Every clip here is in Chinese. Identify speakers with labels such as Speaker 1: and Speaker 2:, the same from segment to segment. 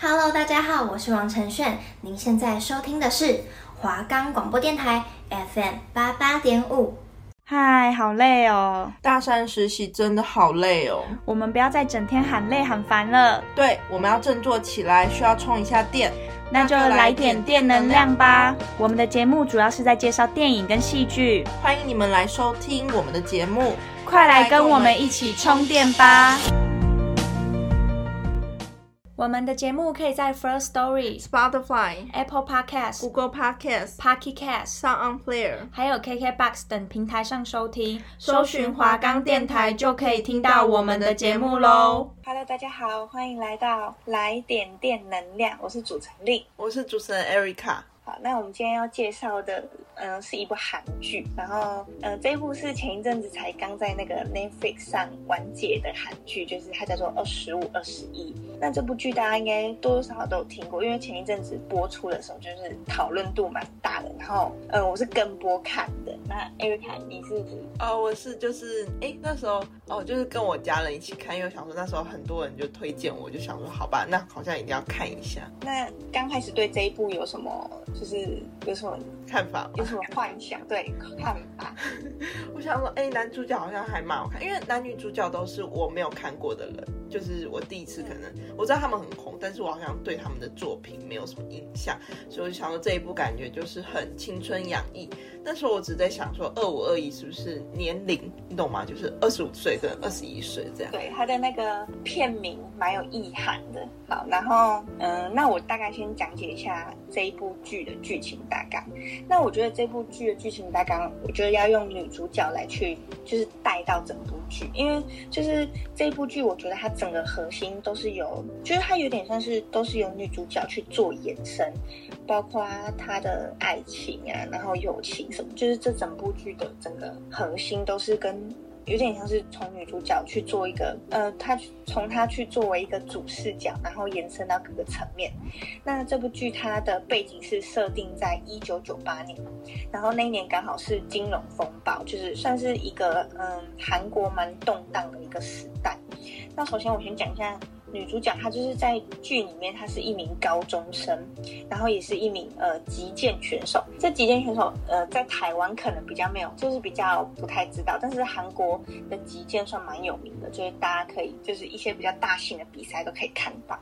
Speaker 1: Hello，大家好，我是王承炫。您现在收听的是华冈广播电台 FM 八八点五。
Speaker 2: 嗨，好累哦！
Speaker 3: 大三实习真的好累哦。
Speaker 2: 我们不要再整天喊累喊烦了。
Speaker 3: 对，我们要振作起来，需要充一下电。
Speaker 2: 那就来点电能量吧。我们的节目主要是在介绍电影跟戏剧，
Speaker 3: 欢迎你们来收听我们的节目，
Speaker 2: 快来跟我们一起充电吧。我们的节目可以在 First Story、
Speaker 3: Spotify、
Speaker 2: Apple Podcast、
Speaker 3: Google Podcast、
Speaker 2: Pocket Cast、
Speaker 3: Sound On Player，
Speaker 2: 还有 KKBox 等平台上收听，搜寻华冈电台就可以听到我们的节目喽。
Speaker 4: Hello，大家好，欢迎来到来点电能量，我是主持人丽，
Speaker 3: 我是主持人 Erica。
Speaker 4: 好，那我们今天要介绍的，嗯、是一部韩剧，然后，嗯、这一部是前一阵子才刚在那个 Netflix 上完结的韩剧，就是它叫做《二十五二十一》。那这部剧大家应该多多少少都有听过，因为前一阵子播出的时候，就是讨论度蛮大的。然后，嗯、我是跟播看的。那 Erica，你是？
Speaker 3: 哦，我是就是，哎，那时候哦，就是跟我家人一起看，因为想说那时候很多人就推荐我，就想说好吧，那好像一定要看一下。
Speaker 4: 那刚开始对这一部有什么？就是有什么
Speaker 3: 看法？
Speaker 4: 有什么幻想？对，看法。
Speaker 3: 我想说，哎、欸，男主角好像还蛮好看，因为男女主角都是我没有看过的人，就是我第一次可能我知道他们很红，但是我好像对他们的作品没有什么印象，所以我就想说这一部感觉就是很青春洋溢。那时候我只在想说，二五二一是不是年龄？你懂吗？就是二十五岁跟二十一岁这样。
Speaker 4: 对，他的那个片名蛮有意涵的。好，然后嗯、那我大概先讲解一下这一部剧的剧情大纲。那我觉得这部剧的剧情大纲，我觉得要用女主角来去，就是带到整部剧，因为就是这部剧，我觉得它整个核心都是由，就是它有点像是都是由女主角去做延伸，包括她的爱情啊，然后友情什么，就是这整部剧的整个核心都是跟。有点像是从女主角去做一个，呃，她从她去作为一个主视角，然后延伸到各个层面。那这部剧它的背景是设定在一九九八年，然后那一年刚好是金融风暴，就是算是一个嗯韩国蛮动荡的一个时代。那首先我先讲一下。女主角她就是在剧里面，她是一名高中生，然后也是一名呃击剑选手。这击剑选手呃在台湾可能比较没有，就是比较不太知道，但是韩国的击剑算蛮有名的，就是大家可以就是一些比较大型的比赛都可以看到。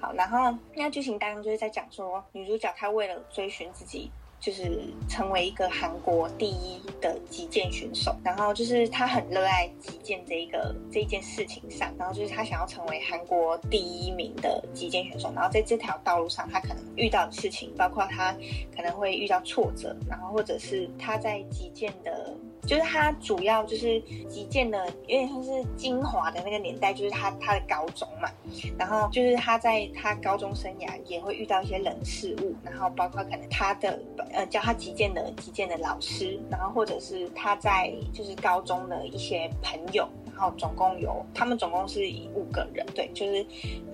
Speaker 4: 好，然后那剧情当中就是在讲说，女主角她为了追寻自己。就是成为一个韩国第一的击剑选手，然后就是他很热爱击剑这一个这一件事情上，然后就是他想要成为韩国第一名的击剑选手，然后在这条道路上，他可能遇到的事情，包括他可能会遇到挫折，然后或者是他在击剑的。就是他主要就是击剑的，有点像是精华的那个年代，就是他他的高中嘛，然后就是他在他高中生涯也会遇到一些冷事物，然后包括可能他的呃教他击剑的击剑的老师，然后或者是他在就是高中的一些朋友。然后总共有，他们总共是以五个人，对，就是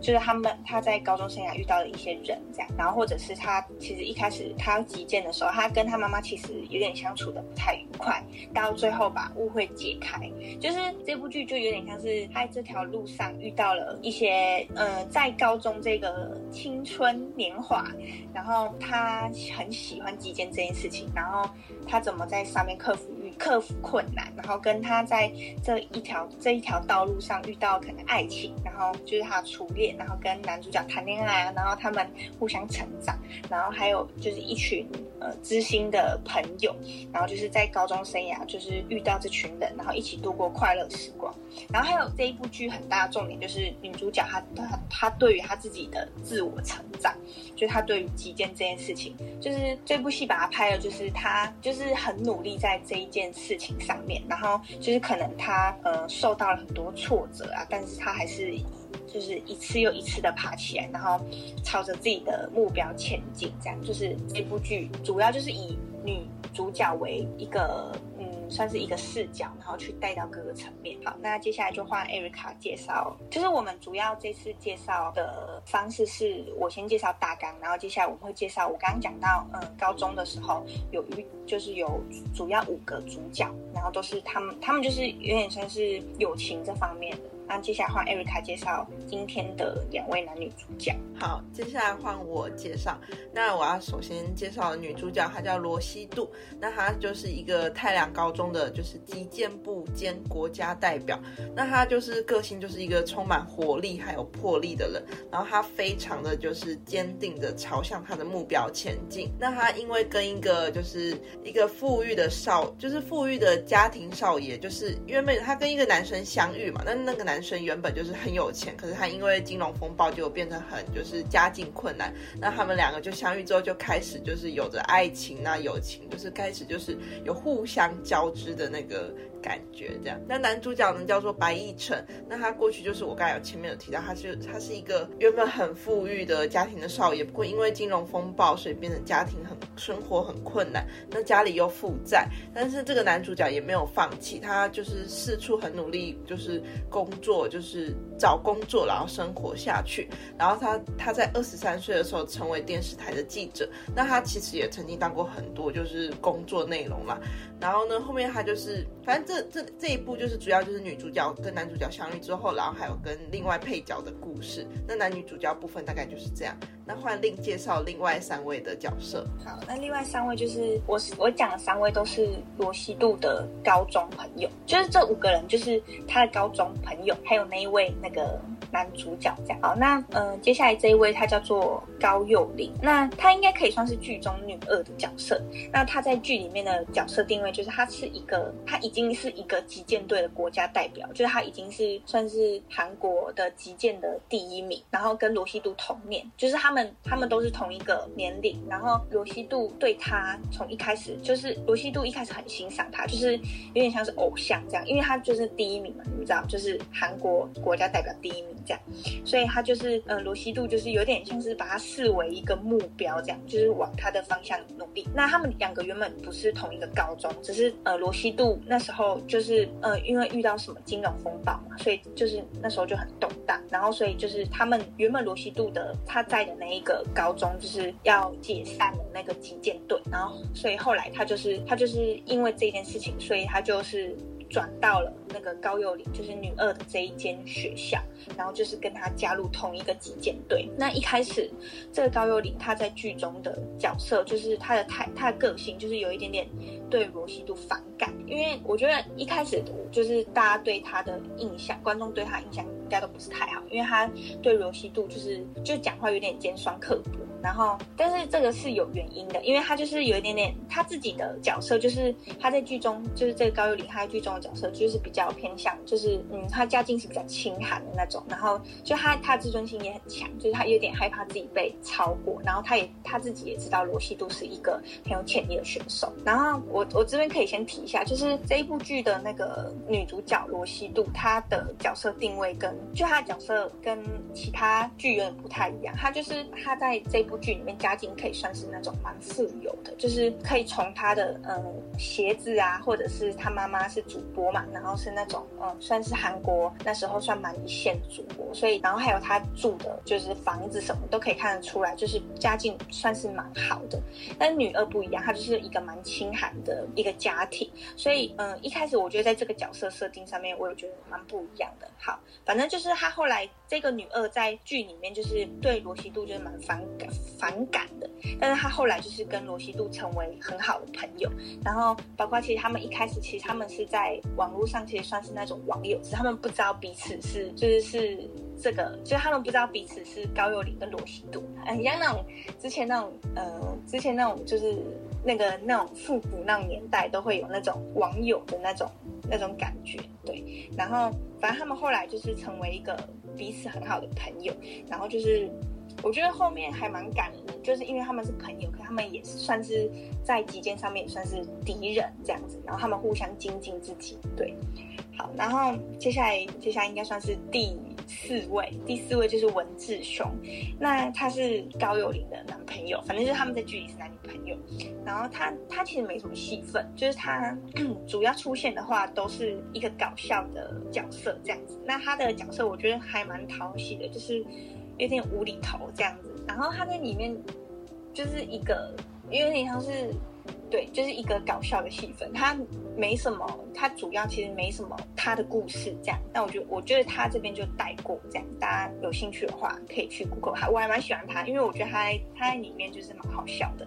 Speaker 4: 就是他们他在高中生涯遇到的一些人这样，然后或者是他其实一开始他要击剑的时候，他跟他妈妈其实有点相处的不太愉快，到最后把误会解开，就是这部剧就有点像是他在这条路上遇到了一些，呃，在高中这个青春年华，然后他很喜欢击剑这件事情，然后他怎么在上面克服。克服困难，然后跟他在这一条这一条道路上遇到可能爱情，然后就是他的初恋，然后跟男主角谈恋爱，然后他们互相成长，然后还有就是一群呃知心的朋友，然后就是在高中生涯就是遇到这群人，然后一起度过快乐时光。然后还有这一部剧很大的重点就是女主角她她她对于她自己的自我成长，就是她对于击剑这件事情，就是这部戏把她拍了，就是她就是很努力在这一件。事情上面，然后就是可能她呃受到了很多挫折啊，但是她还是就是一次又一次的爬起来，然后朝着自己的目标前进。这样就是这部剧主要就是以女主角为一个嗯。算是一个视角，然后去带到各个层面。好，那接下来就换 Erica 介绍。就是我们主要这次介绍的方式是，我先介绍大纲，然后接下来我们会介绍我刚刚讲到，嗯，高中的时候有一就是有主要五个主角，然后都是他们，他们就是有点像是友情这方面的。那接下来换 Erica 介绍今天的两位男女主角。
Speaker 3: 好，接下来换我介绍。那我要首先介绍的女主角，她叫罗希度。那她就是一个太良高中的就是击剑部兼国家代表。那她就是个性就是一个充满活力还有魄力的人。然后她非常的就是坚定的朝向她的目标前进。那她因为跟一个就是一个富裕的少，就是富裕的家庭少爷，就是因为妹她跟一个男生相遇嘛。那那个男生原本就是很有钱，可是他因为金融风暴就变成很就是家境困难。那他们两个就相遇之后就开始就是有着爱情啊友情，就是开始就是有互相交织的那个。感觉这样，那男主角呢叫做白亦辰，那他过去就是我刚才有前面有提到，他是他是一个原本很富裕的家庭的少爷，不过因为金融风暴，所以变成家庭很生活很困难，那家里又负债，但是这个男主角也没有放弃，他就是四处很努力，就是工作，就是找工作，然后生活下去，然后他他在二十三岁的时候成为电视台的记者，那他其实也曾经当过很多就是工作内容嘛，然后呢后面他就是反正。这这这一部就是主要就是女主角跟男主角相遇之后，然后还有跟另外配角的故事。那男女主角部分大概就是这样。那换另介绍另外三位的角色。
Speaker 4: 好，那另外三位就是我我讲的三位都是罗西度的高中朋友，就是这五个人就是他的高中朋友，还有那一位那个男主角这样。好，那嗯、呃，接下来这一位他叫做高佑琳，那他应该可以算是剧中女二的角色。那他在剧里面的角色定位就是他是一个，他已经是一个击剑队的国家代表，就是他已经是算是韩国的击剑的第一名，然后跟罗西度同年，就是他。他们他们都是同一个年龄，然后罗西度对他从一开始就是罗西度一开始很欣赏他，就是有点像是偶像这样，因为他就是第一名嘛，你们知道，就是韩国国家代表第一名这样，所以他就是呃罗西度就是有点像是把他视为一个目标这样，就是往他的方向努力。那他们两个原本不是同一个高中，只是呃罗西度那时候就是呃因为遇到什么金融风暴嘛，所以就是那时候就很动荡，然后所以就是他们原本罗西度的他在的。那一个高中就是要解散的那个击剑队，然后所以后来他就是他就是因为这件事情，所以他就是转到了那个高宥琳，就是女二的这一间学校，然后就是跟他加入同一个击剑队。那一开始这个高宥琳他在剧中的角色就是他的态他的个性就是有一点点对罗西度反感，因为我觉得一开始就是大家对他的印象，观众对他印象。应该都不是太好，因为他对罗西度就是就讲话有点尖酸刻薄，然后但是这个是有原因的，因为他就是有一点点他自己的角色，就是他在剧中就是这个高宥琳他在剧中的角色就是比较偏向就是嗯他家境是比较清寒的那种，然后就他他自尊心也很强，就是他有点害怕自己被超过，然后他也他自己也知道罗西度是一个很有潜力的选手，然后我我这边可以先提一下，就是这一部剧的那个女主角罗希度她的角色定位跟就她的角色跟其他剧有点不太一样，她就是她在这部剧里面家境可以算是那种蛮富有的，就是可以从她的嗯鞋子啊，或者是她妈妈是主播嘛，然后是那种嗯算是韩国那时候算蛮一线的主播，所以然后还有她住的就是房子什么都可以看得出来，就是家境算是蛮好的。但女二不一样，她就是一个蛮清寒的一个家庭，所以嗯一开始我觉得在这个角色设定上面，我有觉得蛮不一样的。好，反正。就是她后来这个女二在剧里面就是对罗希度就是蛮反感反感的，但是她后来就是跟罗希度成为很好的朋友，然后包括其实他们一开始其实他们是在网络上其实算是那种网友，只是他们不知道彼此是就是是这个，就是他们不知道彼此是高宥琳跟罗希度，很像那种之前那种呃之前那种就是那个那种复古那种年代都会有那种网友的那种那种感觉，对，然后。反正他们后来就是成为一个彼此很好的朋友，然后就是我觉得后面还蛮感人的，就是因为他们是朋友，可他们也算是在极简上面也算是敌人这样子，然后他们互相精进自己，对。好，然后接下来接下来应该算是第四位，第四位就是文志雄，那他是高宥琳的男朋友，反正就是他们在剧里是男女朋友。然后他他其实没什么戏份，就是他 主要出现的话都是一个搞笑的角色这样子。那他的角色我觉得还蛮讨喜的，就是有点无厘头这样子。然后他在里面就是一个有点像是。对，就是一个搞笑的戏份，他没什么，他主要其实没什么他的故事这样。那我觉得，我觉得他这边就带过这样，大家有兴趣的话可以去 Google 他，我还蛮喜欢他，因为我觉得他他在里面就是蛮好笑的。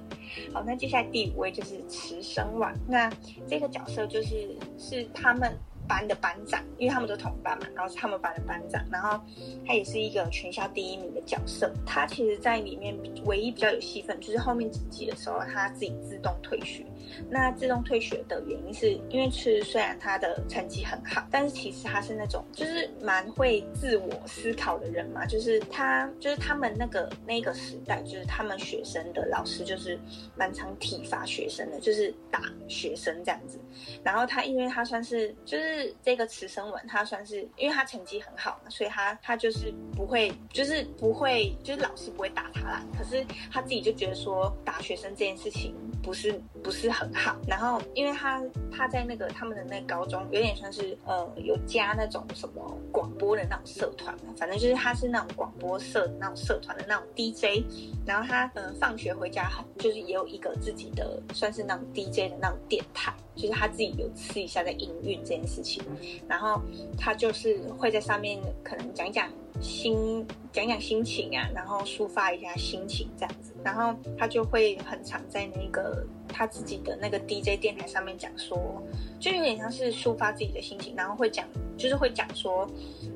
Speaker 4: 好，那接下来第五位就是池生万，那这个角色就是是他们。班的班长，因为他们都同班嘛，然后是他们班的班长，然后他也是一个全校第一名的角色。他其实，在里面唯一比较有戏份，就是后面几集的时候，他自己自动退学。那自动退学的原因是因为是虽然他的成绩很好，但是其实他是那种就是蛮会自我思考的人嘛，就是他就是他们那个那个时代，就是他们学生的老师就是蛮常体罚学生的，就是打学生这样子。然后他因为他算是就是这个池生文，他算是因为他成绩很好嘛，所以他他就是不会就是不会就是老师不会打他啦。可是他自己就觉得说打学生这件事情不是不是很好。然后因为他他在那个他们的那高中有点像是呃有加那种什么广播的那种社团嘛，反正就是他是那种广播社那种社团的那种 DJ。然后他嗯、呃、放学回家就是也有一个自己的算是那种 DJ 的那种电台。就是他自己有试一下在营运这件事情，然后他就是会在上面可能讲讲心讲讲心情啊，然后抒发一下心情这样子，然后他就会很常在那个他自己的那个 DJ 电台上面讲说，就有点像是抒发自己的心情，然后会讲就是会讲说，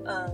Speaker 4: 呃。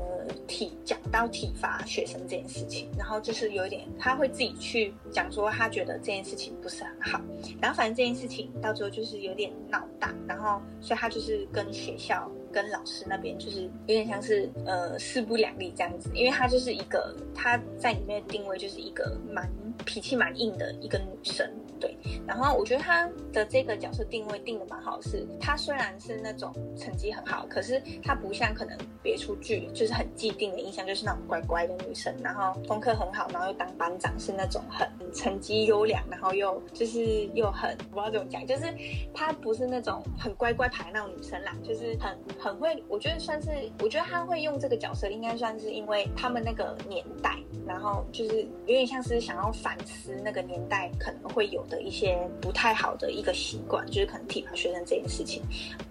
Speaker 4: 体讲到体罚学生这件事情，然后就是有一点，他会自己去讲说，他觉得这件事情不是很好，然后反正这件事情到最后就是有点闹大，然后所以他就是跟学校跟老师那边就是有点像是呃势不两立这样子，因为她就是一个她在里面的定位就是一个蛮脾气蛮硬的一个女生。对，然后我觉得他的这个角色定位定的蛮好，是他虽然是那种成绩很好，可是他不像可能别出剧就是很既定的印象，就是那种乖乖的女生，然后功课很好，然后又当班长，是那种很成绩优良，然后又就是又很不知道怎么讲，就是他不是那种很乖乖牌那种女生啦，就是很很会，我觉得算是，我觉得他会用这个角色，应该算是因为他们那个年代，然后就是有点像是想要反思那个年代可能会有的一些不太好的一个习惯，就是可能体罚学生这件事情，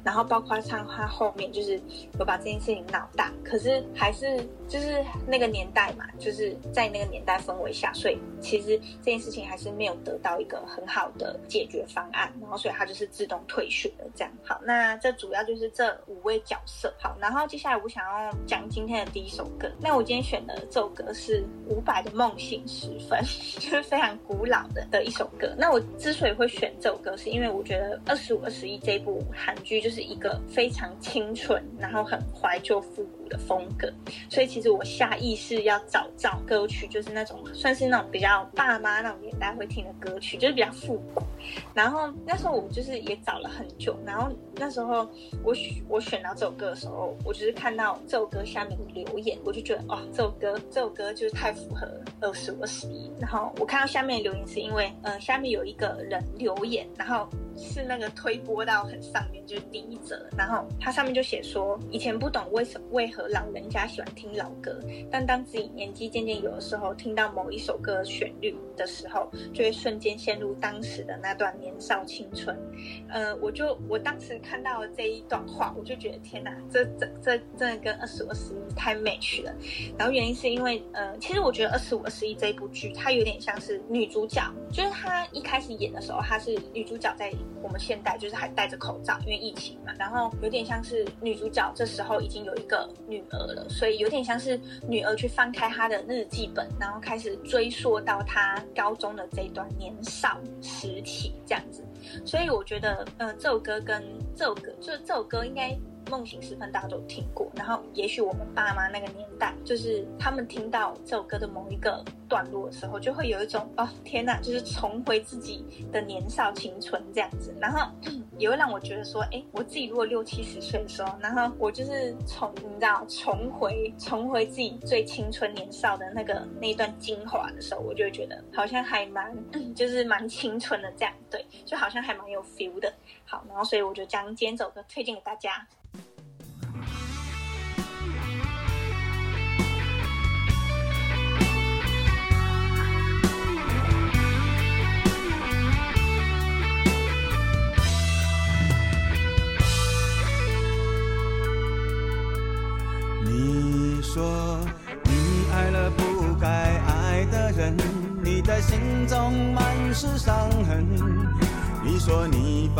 Speaker 4: 然后包括像他后面就是有把这件事情闹大，可是还是就是那个年代嘛，就是在那个年代氛围下，所以其实这件事情还是没有得到一个很好的解决方案，然后所以他就是自动退学了这样。好，那这主要就是这五位角色。好，然后接下来我想要讲今天的第一首歌，那我今天选的这首歌是伍佰的《梦醒时分》，就是非常古老的的一首歌。那那我之所以会选这首歌，是因为我觉得《二十五二十一》这部韩剧就是一个非常清纯，然后很怀旧复古的风格，所以其实我下意识要找找歌曲，就是那种算是那种比较爸妈那种年代会听的歌曲，就是比较复古。然后那时候我就是也找了很久，然后那时候我选我选到这首歌的时候，我就是看到这首歌下面的留言，我就觉得哦，这首歌这首歌就是太符合二十五二十一。然后我看到下面留言是因为，呃，下面有一个人留言，然后。是那个推播到很上面，就是第一则，然后它上面就写说，以前不懂为什么为何老人家喜欢听老歌，但当自己年纪渐渐有的时候，听到某一首歌旋律的时候，就会瞬间陷入当时的那段年少青春。呃，我就我当时看到了这一段话，我就觉得天哪，这这这真的跟二十五二十一太 match 了。然后原因是因为，呃，其实我觉得二十五二十一这部剧，它有点像是女主角，就是她一开始演的时候，她是女主角在。我们现代就是还戴着口罩，因为疫情嘛，然后有点像是女主角这时候已经有一个女儿了，所以有点像是女儿去翻开她的日记本，然后开始追溯到她高中的这一段年少时期这样子。所以我觉得，呃，这首歌跟这首歌，就是这首歌应该。梦醒时分，大家都听过。然后，也许我们爸妈那个年代，就是他们听到这首歌的某一个段落的时候，就会有一种哦，天哪，就是重回自己的年少青春这样子。然后，也会让我觉得说，哎，我自己如果六七十岁的时候，然后我就是重，你知道，重回重回自己最青春年少的那个那一段精华的时候，我就会觉得好像还蛮，就是蛮青春的这样，对，就好像还蛮有 feel 的。好，然后所以我就将今天这首歌推荐给大家。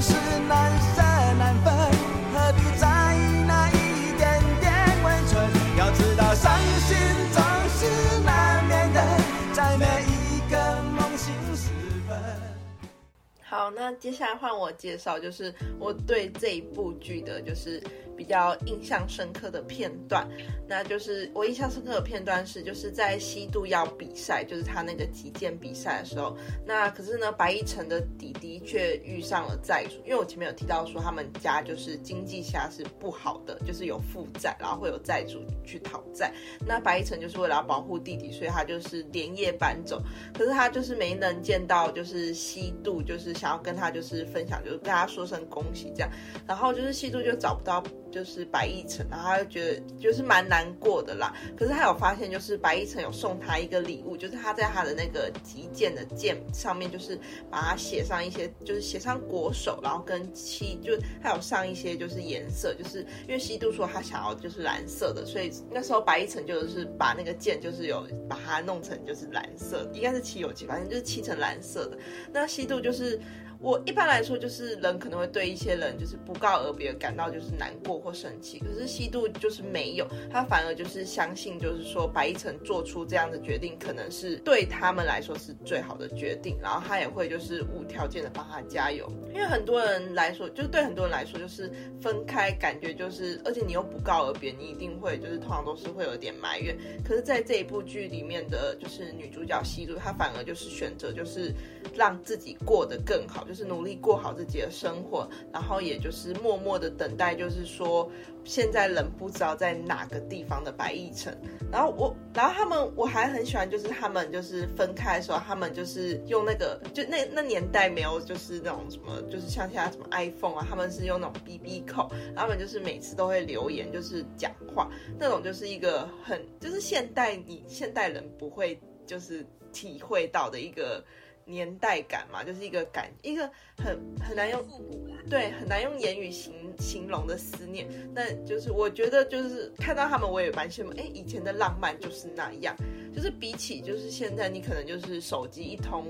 Speaker 5: 是难舍难分，何必在意那一点点温存？要知道伤心总是难免的，在每一个梦醒时分。
Speaker 3: 好，那接下来换我介绍，就是我对这一部剧的，就是。比较印象深刻的片段，那就是我印象深刻的片段是，就是在西渡要比赛，就是他那个击剑比赛的时候，那可是呢，白一辰的弟弟却遇上了债主，因为我前面有提到说他们家就是经济下是不好的，就是有负债，然后会有债主去讨债。那白一辰就是为了要保护弟弟，所以他就是连夜搬走，可是他就是没能见到就是西渡，就是想要跟他就是分享，就是跟他说声恭喜这样，然后就是西渡就找不到。就是白亦辰，然后他就觉得就是蛮难过的啦。可是他有发现，就是白亦辰有送他一个礼物，就是他在他的那个击剑的剑上面，就是把它写上一些，就是写上国手，然后跟漆，就他有上一些就是颜色，就是因为西渡说他想要就是蓝色的，所以那时候白亦辰就是把那个剑就是有把它弄成就是蓝色，应该是漆油漆，反正就是漆成蓝色的。那西渡就是。我一般来说就是人可能会对一些人就是不告而别感到就是难过或生气，可是西渡就是没有，他反而就是相信就是说白亦辰做出这样的决定可能是对他们来说是最好的决定，然后他也会就是无条件的帮他加油，因为很多人来说就是对很多人来说就是分开感觉就是，而且你又不告而别，你一定会就是通常都是会有点埋怨，可是在这一部剧里面的就是女主角西渡，她反而就是选择就是让自己过得更好。就是努力过好自己的生活，然后也就是默默的等待，就是说现在人不知道在哪个地方的白亦辰。然后我，然后他们我还很喜欢，就是他们就是分开的时候，他们就是用那个，就那那年代没有就是那种什么，就是像现在什么 iPhone 啊，他们是用那种 BB Call，他们就是每次都会留言，就是讲话那种，就是一个很就是现代你现代人不会就是体会到的一个。年代感嘛，就是一个感，一个很很难用，对，很难用言语形形容的思念。那就是我觉得，就是看到他们，我也蛮羡慕。哎，以前的浪漫就是那样，就是比起就是现在，你可能就是手机一通。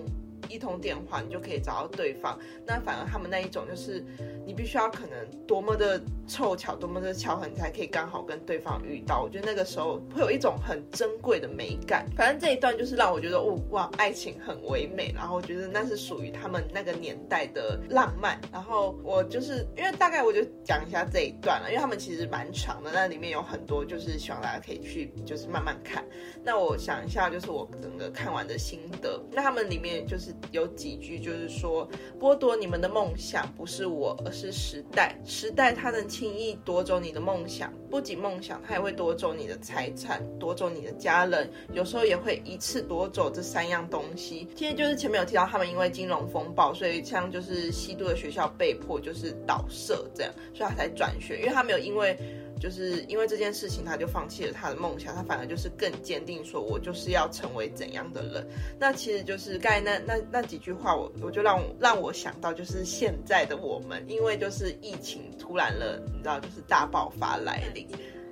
Speaker 3: 一通电话，你就可以找到对方。那反而他们那一种，就是你必须要可能多么的凑巧，多么的巧合，你才可以刚好跟对方遇到。我觉得那个时候会有一种很珍贵的美感。反正这一段就是让我觉得，哦哇，爱情很唯美。然后我觉得那是属于他们那个年代的浪漫。然后我就是因为大概我就讲一下这一段了，因为他们其实蛮长的，那里面有很多就是希望大家可以去就是慢慢看。那我想一下，就是我整个看完的心得。那他们里面就是。有几句就是说，剥夺你们的梦想不是我，而是时代。时代它能轻易夺走你的梦想，不仅梦想，它也会夺走你的财产，夺走你的家人，有时候也会一次夺走这三样东西。其实就是前面有提到，他们因为金融风暴，所以像就是西渡的学校被迫就是倒社这样，所以他才转学，因为他没有因为。就是因为这件事情，他就放弃了他的梦想，他反而就是更坚定，说我就是要成为怎样的人。那其实就是刚才那那那几句话，我我就让让我想到，就是现在的我们，因为就是疫情突然了，你知道，就是大爆发来临，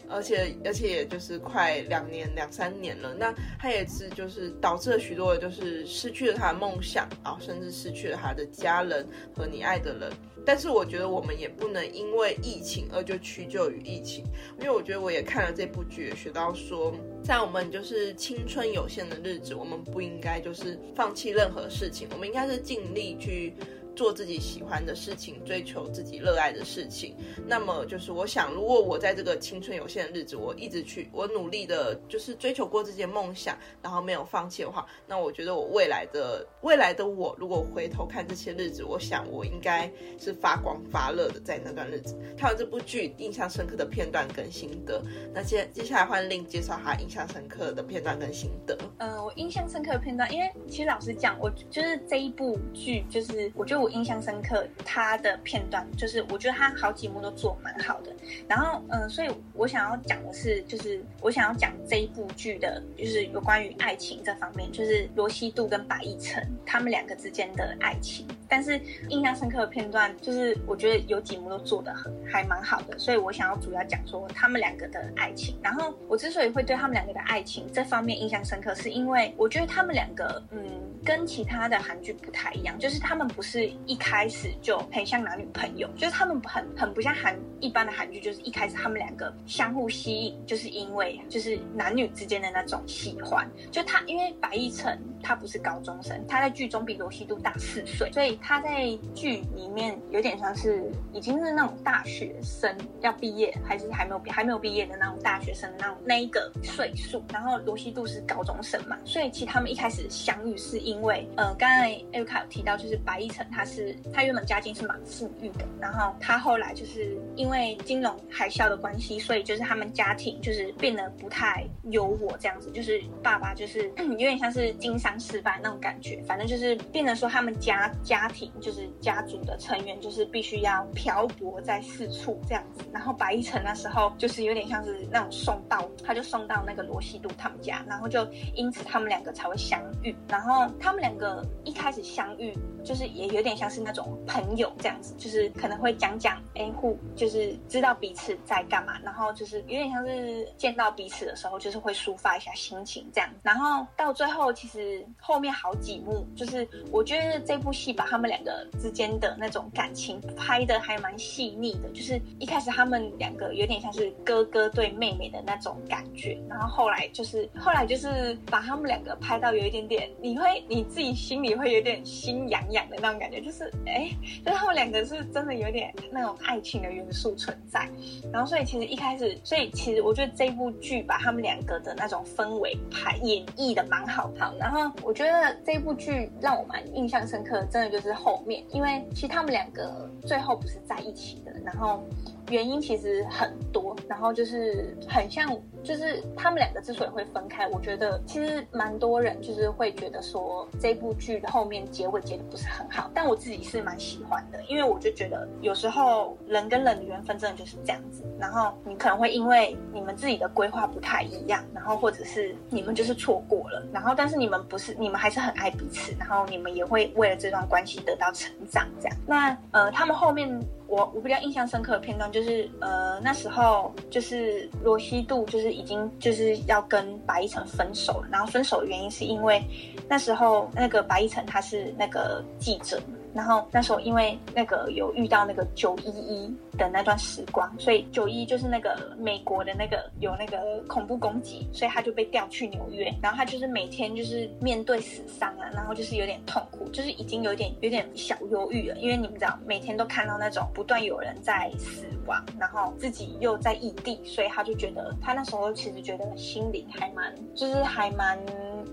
Speaker 3: 而且而且也就是快两年两三年了，那他也是就是导致了许多就是失去了他的梦想，然后甚至失去了他的家人和你爱的人。但是我觉得我们也不能因为疫情而就屈就于疫情，因为我觉得我也看了这部剧，学到说，在我们就是青春有限的日子，我们不应该就是放弃任何事情，我们应该是尽力去做自己喜欢的事情，追求自己热爱的事情。那么就是我想，如果我在这个青春有限的日子，我一直去，我努力的，就是追求过自己的梦想，然后没有放弃的话，那我觉得我未来的未来的我，如果回头看这些日子，我想我应该是发光发热的在那段日子。看完这部剧，印象深刻的片段跟心得。那接接下来换令介绍他印象深刻的片段跟心得。
Speaker 4: 嗯、我印象深刻的片段，因为其实老实讲，我 就是这一部剧，就是我觉得我印象深刻，他的片段就是我觉得他好几幕都做蛮好的。然后，嗯、所以我想要讲的是，就是我想要讲这一部剧的，就是有关于爱情这方面，就是罗希度跟白亦辰他们两个之间的爱情。但是印象深刻的片段，就是我觉得有几幕都做得很还蛮好的，所以我想要主要讲说他们两个的爱情。然后我之所以会对他们两个的爱情这方面印象深刻，是因为我觉得他们两个，嗯，跟其他的韩剧不太一样，就是他们不是一开始就很像男女朋友，就是他们很很不像韩一般的韩剧，就是一开始他们两个相互吸引，就是因为就是男女之间的那种喜欢。就他因为白亦辰他不是高中生，他在剧中比罗希度大四岁，所以。他在剧里面有点像是已经是那种大学生要毕业，还是还没有还没有毕业的那种大学生那种那一个岁数。然后罗希度是高中生嘛，所以其实他们一开始相遇是因为，呃，刚才艾瑞卡有提到，就是白亦辰他是他原本家境是蛮富裕的，然后他后来就是因为金融海啸的关系，所以就是他们家庭就是变得不太优渥这样子，就是爸爸就是有点像是经商失败那种感觉，反正就是变成说他们家家。庭就是家族的成员，就是必须要漂泊在四处这样子。然后白亦辰那时候就是有点像是那种送到，他就送到那个罗西度他们家，然后就因此他们两个才会相遇。然后他们两个一开始相遇，就是也有点像是那种朋友这样子，就是可能会讲讲哎，互就是知道彼此在干嘛，然后就是有点像是见到彼此的时候，就是会抒发一下心情这样。然后到最后，其实后面好几幕，就是我觉得这部戏把他。们两个之间的那种感情拍的还蛮细腻的，就是一开始他们两个有点像是哥哥对妹妹的那种感觉，然后后来就是后来就是把他们两个拍到有一点点，你会你自己心里会有点心痒痒的那种感觉，就是哎，就是他们两个是真的有点那种爱情的元素存在，然后所以其实一开始，所以其实我觉得这部剧把他们两个的那种氛围拍演绎的蛮好，好，然后我觉得这部剧让我蛮印象深刻的，真的就是。后面，因为其实他们两个最后不是在一起的，然后原因其实很多，然后就是很像。就是他们两个之所以会分开，我觉得其实蛮多人就是会觉得说这部剧的后面结尾结的不是很好，但我自己是蛮喜欢的，因为我就觉得有时候人跟人的缘分真的就是这样子，然后你可能会因为你们自己的规划不太一样，然后或者是你们就是错过了，然后但是你们不是，你们还是很爱彼此，然后你们也会为了这段关系得到成长，这样。那呃，他们后面。我我比较印象深刻的片段就是，呃，那时候就是罗西度就是已经就是要跟白一晨分手了，然后分手的原因是因为那时候那个白一晨他是那个记者。然后那时候因为那个有遇到那个九一一的那段时光，所以九一就是那个美国的那个有那个恐怖攻击，所以他就被调去纽约。然后他就是每天就是面对死伤啊，然后就是有点痛苦，就是已经有点有点小忧郁了。因为你们知道，每天都看到那种不断有人在死亡，然后自己又在异地，所以他就觉得他那时候其实觉得心里还蛮就是还蛮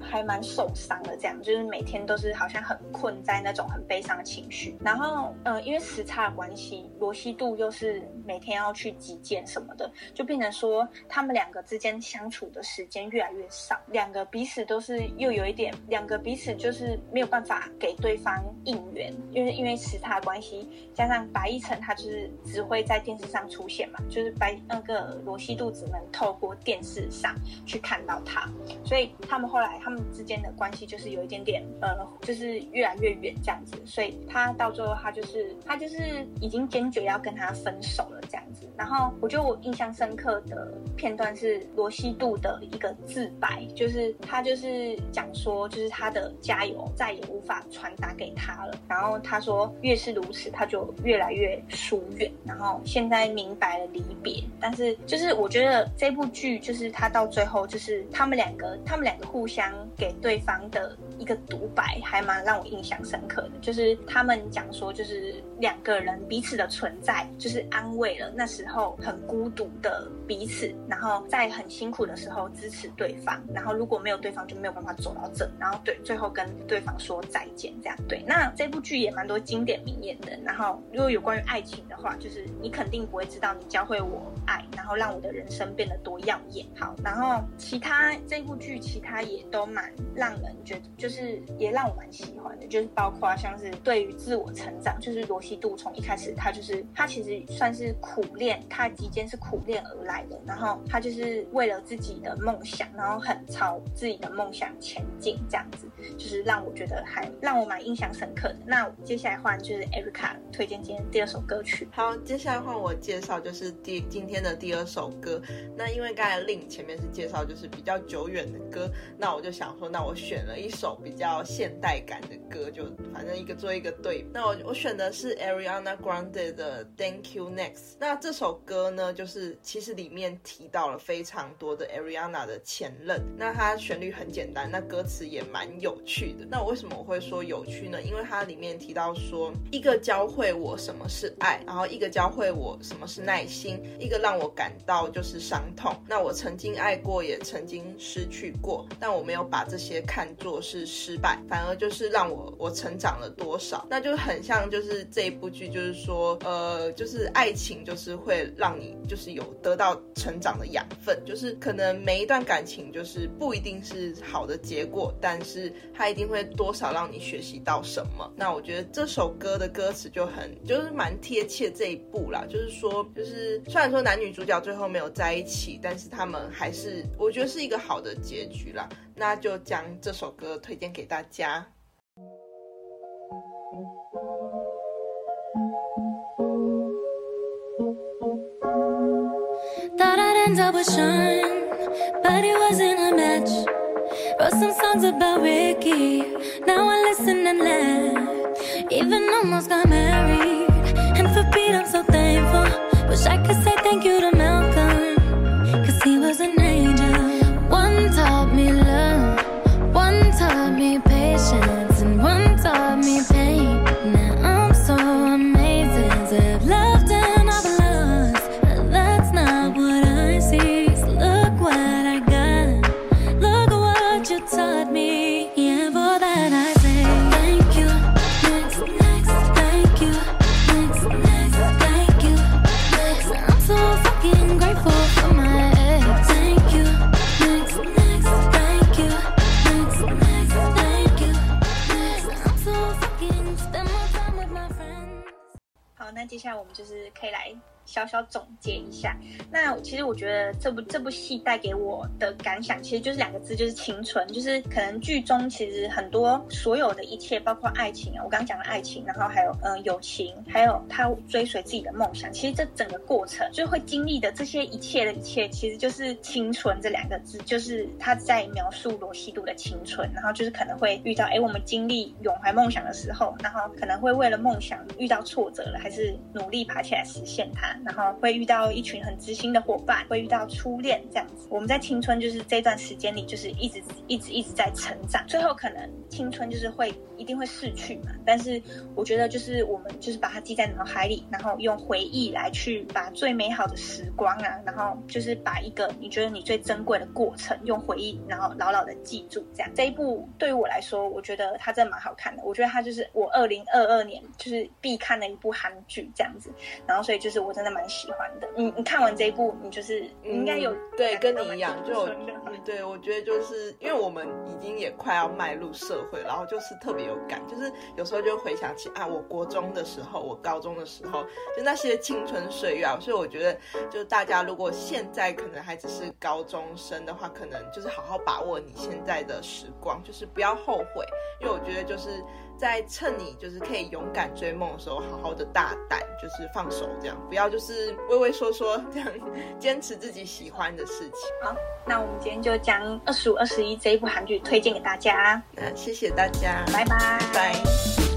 Speaker 4: 还蛮受伤的，这样就是每天都是好像很困在那种很悲伤的情绪，然后，呃，因为时差的关系，罗西度又是每天要去击剑什么的，就变成说他们两个之间相处的时间越来越少，两个彼此都是又有一点，两个彼此就是没有办法给对方应援，因为因为时差的关系，加上白亦辰他就是只会在电视上出现嘛，就是白那个罗西度只能透过电视上去看到他，所以他们后来他们之间的关系就是有一点点，呃，就是越来越远这样子，所以。他到最后，他就是他就是已经坚决要跟他分手了这样子。然后我觉得我印象深刻的片段是罗西度的一个自白，就是他就是讲说，就是他的加油再也无法传达给他了。然后他说，越是如此，他就越来越疏远。然后现在明白了离别，但是就是我觉得这部剧就是他到最后就是他们两个，他们两个互相给对方的一个独白还蛮让我印象深刻的，就是他们讲说，就是两个人彼此的存在，就是安慰了那时候很孤独的彼此，然后在很辛苦的时候支持对方，然后如果没有对方就没有办法走到这，然后对最后跟对方说再见，这样对。那这部剧也蛮多经典名言的，然后如果有关于爱情的话，就是你肯定不会知道你教会我爱，然后让我的人生变得多耀眼。好，然后其他这部剧其他也都蛮让人觉得，就是也让我蛮喜欢的，就是包括像是对于自我成长，就是罗西度从一开始他就是他其实算是苦练，他即将是苦练而来的，然后他就是为了自己的梦想，然后很朝自己的梦想前进，这样子就是让我觉得还让我蛮印象深刻的。那接下来换就是 Erica 推荐今天第二首歌曲。
Speaker 3: 好，接下来换我介绍就是第今天的第二首歌。那因为刚才 Lin 前面是介绍就是比较久远的歌，那我就想说，那我选了一首比较现代感的歌，就反正一个做一个对比。那我我选的是 Ariana Grande 的 Thank You Next。那这首歌呢，就是其实里面提到了非常多的 Ariana 的前任。那它旋律很简单，那歌词也蛮有趣的。那我为什么我会说有趣呢？因为它里面提到说，一个教会我什么是爱，然后一个教会我什么是耐心，一个让我感到就是伤痛。那我曾经爱过，也曾经失去过，但我没有把这些看作是失败，反而就是让我我成长了多少。那就很像就是这一部剧，就是说，呃，就是爱情就是会让你就是有得到成长的养分，就是可能每一段感情就是不一定是好的结果，但是它一定会多少让你学习到什么。那我觉得这首歌的歌词就很就是蛮贴切这一部啦，就是说，就是虽然说男女主角最后没有在一起，但是他们还是我觉得是一个好的结局啦。那就将这首歌推荐给大家。
Speaker 4: 好那接下来我们就是可以来小小总结一下，那其实我觉得这部这部戏带给我的感想，其实就是两个字，就是青春。就是可能剧中其实很多所有的一切，包括爱情啊，我刚刚讲的爱情，然后还有嗯、友情，还有他追随自己的梦想，其实这整个过程就会经历的这些一切的一切，其实就是青春这两个字，就是他在描述罗西度的青春，然后就是可能会遇到哎我们经历永怀梦想的时候，然后可能会为了梦想遇到挫折了，还是努力爬起来实现它。然后会遇到一群很知心的伙伴，会遇到初恋这样子。我们在青春就是这段时间里，就是一直一直一直在成长。最后可能青春就是会一定会逝去嘛，但是我觉得就是我们就是把它记在脑海里，然后用回忆来去把最美好的时光啊，然后就是把一个你觉得你最珍贵的过程用回忆，然后牢牢的记住。这样这一部对于我来说，我觉得它真的蛮好看的。我觉得它就是我二零二二年就是必看的一部韩剧这样子。然后所以就是我真的。蛮喜欢的，你你看完这一部，你就是你应该有、
Speaker 3: 嗯、对，跟你一样，就对，我觉得就是因为我们已经也快要迈入社会，然后就是特别有感，就是有时候就回想起啊，我国中的时候，我高中的时候，就那些青春岁月啊，所以我觉得，就大家如果现在可能还只是高中生的话，可能就是好好把握你现在的时光，就是不要后悔，因为我觉得就是。在趁你就是可以勇敢追梦的时候，好好的大胆，就是放手这样，不要就是畏畏缩缩这样，坚持自己喜欢的事情。
Speaker 4: 好，那我们今天就将《二十五二十一》这一部韩剧推荐给大家。
Speaker 3: 那谢谢大家，
Speaker 4: 拜拜，
Speaker 3: 拜拜。